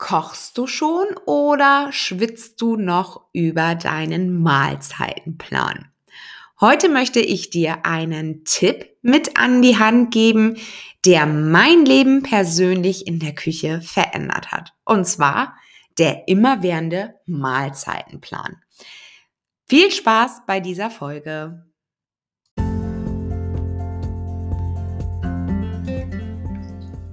Kochst du schon oder schwitzt du noch über deinen Mahlzeitenplan? Heute möchte ich dir einen Tipp mit an die Hand geben, der mein Leben persönlich in der Küche verändert hat. Und zwar der immerwährende Mahlzeitenplan. Viel Spaß bei dieser Folge.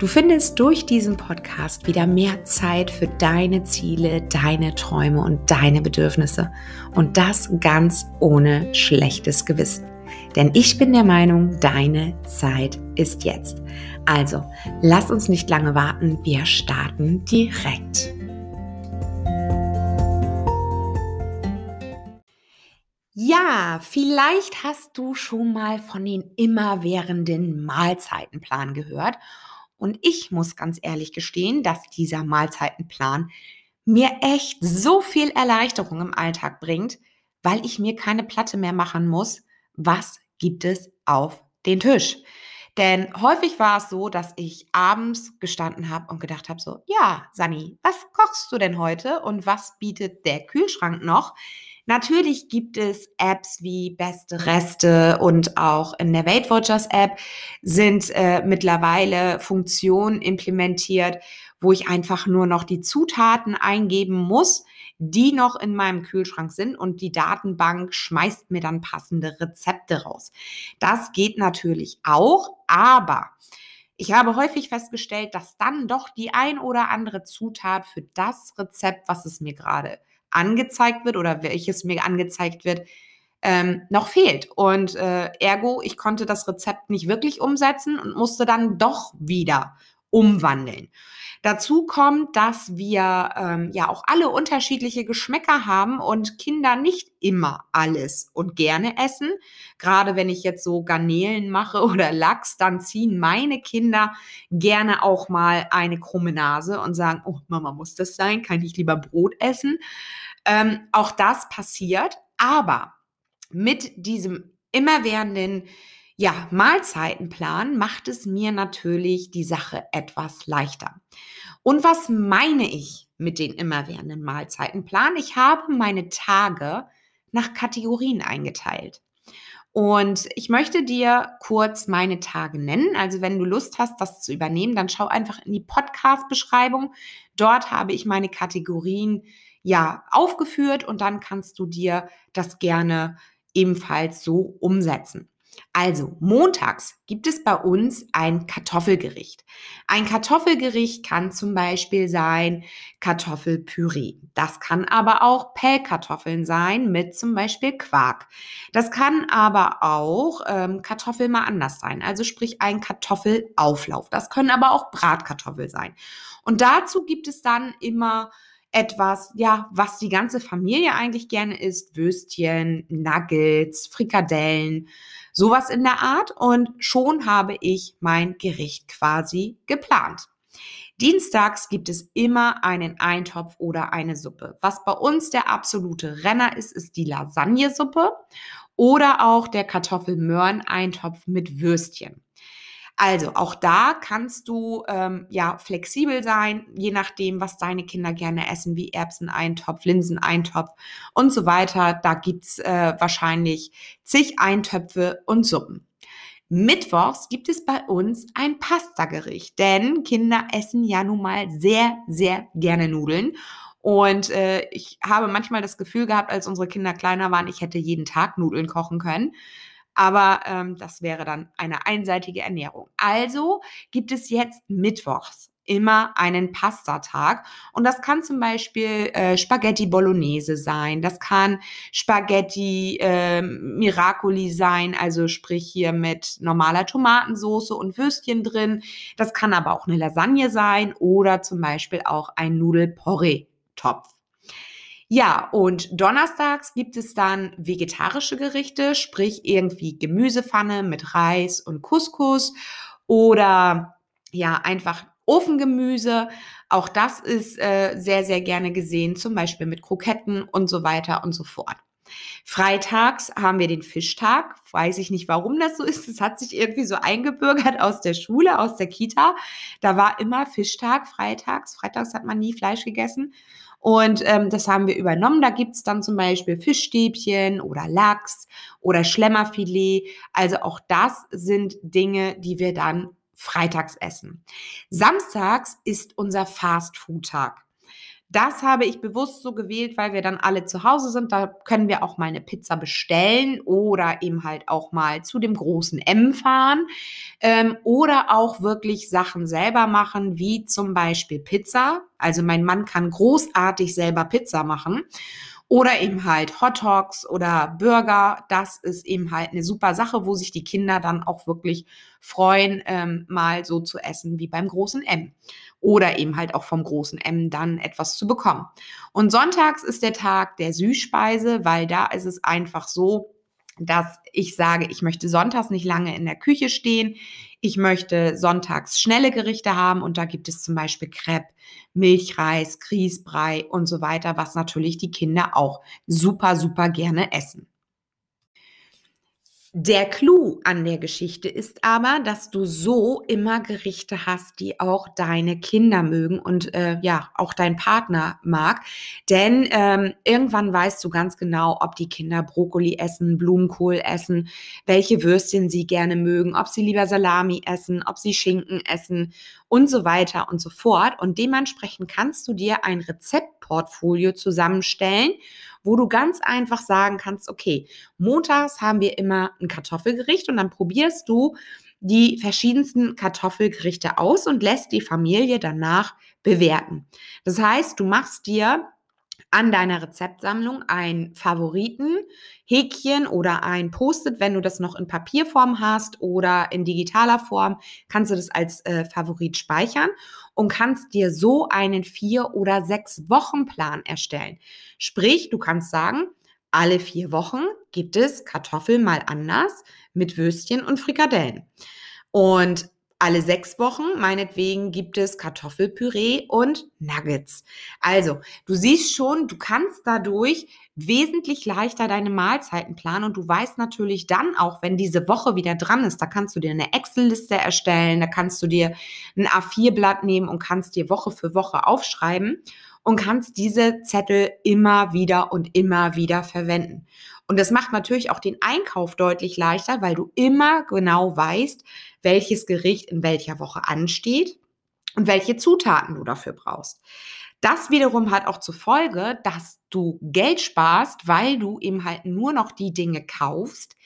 Du findest durch diesen Podcast wieder mehr Zeit für deine Ziele, deine Träume und deine Bedürfnisse. Und das ganz ohne schlechtes Gewissen. Denn ich bin der Meinung, deine Zeit ist jetzt. Also, lass uns nicht lange warten, wir starten direkt. Ja, vielleicht hast du schon mal von den immerwährenden Mahlzeitenplan gehört und ich muss ganz ehrlich gestehen, dass dieser Mahlzeitenplan mir echt so viel Erleichterung im Alltag bringt, weil ich mir keine Platte mehr machen muss. Was gibt es auf den Tisch? Denn häufig war es so, dass ich abends gestanden habe und gedacht habe, so, ja, Sani, was kochst du denn heute und was bietet der Kühlschrank noch? Natürlich gibt es Apps wie Beste Reste und auch in der Weight Watchers App sind äh, mittlerweile Funktionen implementiert, wo ich einfach nur noch die Zutaten eingeben muss, die noch in meinem Kühlschrank sind und die Datenbank schmeißt mir dann passende Rezepte raus. Das geht natürlich auch, aber ich habe häufig festgestellt, dass dann doch die ein oder andere Zutat für das Rezept, was es mir gerade angezeigt wird oder welches mir angezeigt wird, ähm, noch fehlt. Und äh, ergo, ich konnte das Rezept nicht wirklich umsetzen und musste dann doch wieder umwandeln. Dazu kommt, dass wir ähm, ja auch alle unterschiedliche Geschmäcker haben und Kinder nicht immer alles und gerne essen. Gerade wenn ich jetzt so Garnelen mache oder Lachs, dann ziehen meine Kinder gerne auch mal eine krumme Nase und sagen, oh Mama, muss das sein? Kann ich lieber Brot essen? Ähm, auch das passiert, aber mit diesem immerwährenden ja, Mahlzeitenplan macht es mir natürlich die Sache etwas leichter. Und was meine ich mit den immerwährenden Mahlzeitenplan? Ich habe meine Tage nach Kategorien eingeteilt. Und ich möchte dir kurz meine Tage nennen. Also wenn du Lust hast, das zu übernehmen, dann schau einfach in die Podcast-Beschreibung. Dort habe ich meine Kategorien ja aufgeführt und dann kannst du dir das gerne ebenfalls so umsetzen. Also, montags gibt es bei uns ein Kartoffelgericht. Ein Kartoffelgericht kann zum Beispiel sein Kartoffelpüree. Das kann aber auch Pellkartoffeln sein mit zum Beispiel Quark. Das kann aber auch ähm, Kartoffel mal anders sein. Also sprich ein Kartoffelauflauf. Das können aber auch Bratkartoffel sein. Und dazu gibt es dann immer etwas, ja, was die ganze Familie eigentlich gerne isst. Würstchen, Nuggets, Frikadellen, sowas in der Art. Und schon habe ich mein Gericht quasi geplant. Dienstags gibt es immer einen Eintopf oder eine Suppe. Was bei uns der absolute Renner ist, ist die Lasagnesuppe oder auch der Kartoffelmöhren-Eintopf mit Würstchen. Also auch da kannst du ähm, ja flexibel sein, je nachdem, was deine Kinder gerne essen, wie Erbseneintopf, Linseneintopf und so weiter. Da gibt's äh, wahrscheinlich zig Eintöpfe und Suppen. Mittwochs gibt es bei uns ein Pastagericht, denn Kinder essen ja nun mal sehr, sehr gerne Nudeln. Und äh, ich habe manchmal das Gefühl gehabt, als unsere Kinder kleiner waren, ich hätte jeden Tag Nudeln kochen können aber ähm, das wäre dann eine einseitige Ernährung. Also gibt es jetzt Mittwochs immer einen Pastatag und das kann zum Beispiel äh, Spaghetti Bolognese sein, das kann Spaghetti äh, Miracoli sein, also sprich hier mit normaler Tomatensauce und Würstchen drin. Das kann aber auch eine Lasagne sein oder zum Beispiel auch ein Nudelporree-Topf. Ja, und donnerstags gibt es dann vegetarische Gerichte, sprich irgendwie Gemüsepfanne mit Reis und Couscous oder ja, einfach Ofengemüse. Auch das ist äh, sehr, sehr gerne gesehen, zum Beispiel mit Kroketten und so weiter und so fort. Freitags haben wir den Fischtag. Weiß ich nicht, warum das so ist. Es hat sich irgendwie so eingebürgert aus der Schule, aus der Kita. Da war immer Fischtag freitags. Freitags hat man nie Fleisch gegessen. Und ähm, das haben wir übernommen. Da gibt's dann zum Beispiel Fischstäbchen oder Lachs oder Schlemmerfilet. Also auch das sind Dinge, die wir dann freitags essen. Samstags ist unser Fast-Food-Tag. Das habe ich bewusst so gewählt, weil wir dann alle zu Hause sind. Da können wir auch mal eine Pizza bestellen oder eben halt auch mal zu dem großen M fahren ähm, oder auch wirklich Sachen selber machen, wie zum Beispiel Pizza. Also mein Mann kann großartig selber Pizza machen. Oder eben halt Hot Dogs oder Burger. Das ist eben halt eine super Sache, wo sich die Kinder dann auch wirklich freuen, ähm, mal so zu essen wie beim großen M. Oder eben halt auch vom großen M dann etwas zu bekommen. Und sonntags ist der Tag der Süßspeise, weil da ist es einfach so, dass ich sage, ich möchte sonntags nicht lange in der Küche stehen. Ich möchte sonntags schnelle Gerichte haben und da gibt es zum Beispiel Crepe, Milchreis, Grießbrei und so weiter, was natürlich die Kinder auch super, super gerne essen. Der Clou an der Geschichte ist aber, dass du so immer Gerichte hast, die auch deine Kinder mögen und äh, ja, auch dein Partner mag. Denn ähm, irgendwann weißt du ganz genau, ob die Kinder Brokkoli essen, Blumenkohl essen, welche Würstchen sie gerne mögen, ob sie lieber Salami essen, ob sie Schinken essen und so weiter und so fort. Und dementsprechend kannst du dir ein Rezeptportfolio zusammenstellen wo du ganz einfach sagen kannst, okay, montags haben wir immer ein Kartoffelgericht und dann probierst du die verschiedensten Kartoffelgerichte aus und lässt die Familie danach bewerten. Das heißt, du machst dir an deiner Rezeptsammlung ein Favoriten-Häkchen oder ein Post-it, wenn du das noch in Papierform hast oder in digitaler Form, kannst du das als äh, Favorit speichern und kannst dir so einen vier- oder sechs Wochen-Plan erstellen. Sprich, du kannst sagen, alle vier Wochen gibt es Kartoffeln mal anders mit Würstchen und Frikadellen. Und alle sechs Wochen, meinetwegen, gibt es Kartoffelpüree und Nuggets. Also, du siehst schon, du kannst dadurch wesentlich leichter deine Mahlzeiten planen und du weißt natürlich dann auch, wenn diese Woche wieder dran ist, da kannst du dir eine Excel-Liste erstellen, da kannst du dir ein A4-Blatt nehmen und kannst dir Woche für Woche aufschreiben und kannst diese Zettel immer wieder und immer wieder verwenden. Und das macht natürlich auch den Einkauf deutlich leichter, weil du immer genau weißt, welches Gericht in welcher Woche ansteht und welche Zutaten du dafür brauchst. Das wiederum hat auch zur Folge, dass du Geld sparst, weil du eben halt nur noch die Dinge kaufst,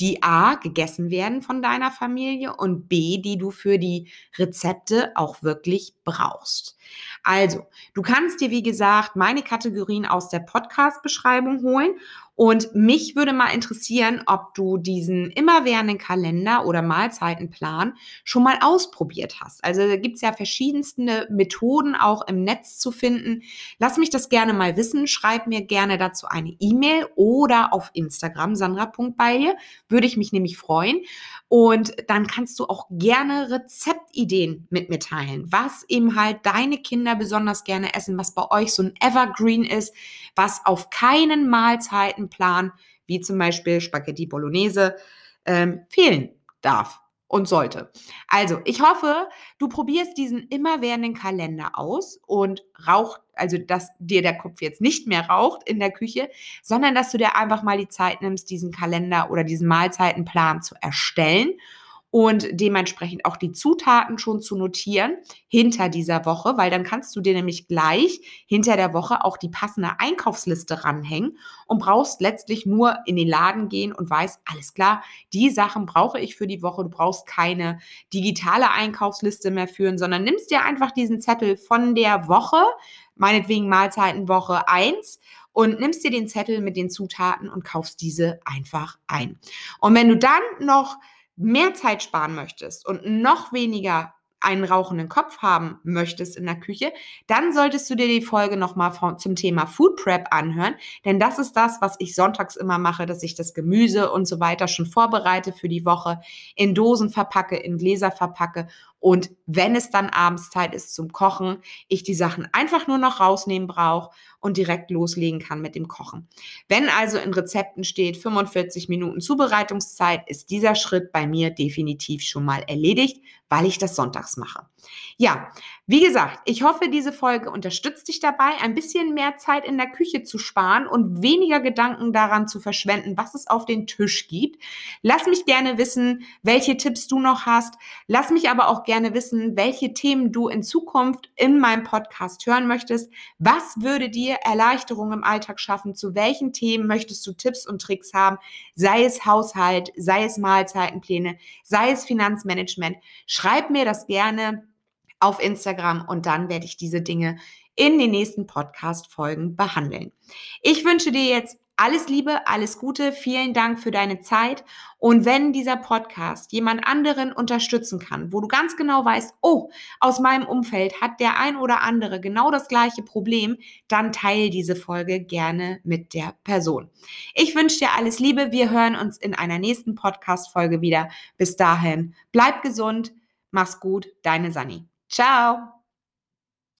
die A gegessen werden von deiner Familie und B, die du für die Rezepte auch wirklich brauchst. Also, du kannst dir, wie gesagt, meine Kategorien aus der Podcast-Beschreibung holen und mich würde mal interessieren, ob du diesen immerwährenden Kalender oder Mahlzeitenplan schon mal ausprobiert hast. Also da gibt's ja verschiedenste Methoden auch im Netz zu finden. Lass mich das gerne mal wissen. Schreib mir gerne dazu eine E-Mail oder auf Instagram sandra.beilje. Würde ich mich nämlich freuen. Und dann kannst du auch gerne Rezeptideen mit mir teilen, was eben halt deine Kinder besonders gerne essen, was bei euch so ein Evergreen ist, was auf keinen Mahlzeitenplan, wie zum Beispiel Spaghetti Bolognese, ähm, fehlen darf und sollte. Also, ich hoffe, du probierst diesen immerwährenden Kalender aus und raucht, also dass dir der Kopf jetzt nicht mehr raucht in der Küche, sondern dass du dir einfach mal die Zeit nimmst, diesen Kalender oder diesen Mahlzeitenplan zu erstellen und dementsprechend auch die Zutaten schon zu notieren hinter dieser Woche, weil dann kannst du dir nämlich gleich hinter der Woche auch die passende Einkaufsliste ranhängen und brauchst letztlich nur in den Laden gehen und weißt, alles klar, die Sachen brauche ich für die Woche. Du brauchst keine digitale Einkaufsliste mehr führen, sondern nimmst dir einfach diesen Zettel von der Woche, meinetwegen Mahlzeitenwoche 1 und nimmst dir den Zettel mit den Zutaten und kaufst diese einfach ein. Und wenn du dann noch mehr Zeit sparen möchtest und noch weniger einen rauchenden Kopf haben möchtest in der Küche, dann solltest du dir die Folge nochmal zum Thema Food Prep anhören, denn das ist das, was ich sonntags immer mache, dass ich das Gemüse und so weiter schon vorbereite für die Woche, in Dosen verpacke, in Gläser verpacke und wenn es dann abends Zeit ist zum Kochen, ich die Sachen einfach nur noch rausnehmen brauche und direkt loslegen kann mit dem Kochen. Wenn also in Rezepten steht 45 Minuten Zubereitungszeit, ist dieser Schritt bei mir definitiv schon mal erledigt, weil ich das sonntags mache. Ja, wie gesagt, ich hoffe, diese Folge unterstützt dich dabei, ein bisschen mehr Zeit in der Küche zu sparen und weniger Gedanken daran zu verschwenden, was es auf den Tisch gibt. Lass mich gerne wissen, welche Tipps du noch hast. Lass mich aber auch gerne wissen, welche Themen du in Zukunft in meinem Podcast hören möchtest. Was würde dir Erleichterung im Alltag schaffen? Zu welchen Themen möchtest du Tipps und Tricks haben? Sei es Haushalt, sei es Mahlzeitenpläne, sei es Finanzmanagement. Schreib mir das gerne auf Instagram und dann werde ich diese Dinge in den nächsten Podcast-Folgen behandeln. Ich wünsche dir jetzt alles Liebe, alles Gute, vielen Dank für deine Zeit. Und wenn dieser Podcast jemand anderen unterstützen kann, wo du ganz genau weißt, oh, aus meinem Umfeld hat der ein oder andere genau das gleiche Problem, dann teile diese Folge gerne mit der Person. Ich wünsche dir alles Liebe. Wir hören uns in einer nächsten Podcast-Folge wieder. Bis dahin, bleib gesund. Mach's gut, deine Sani. Ciao!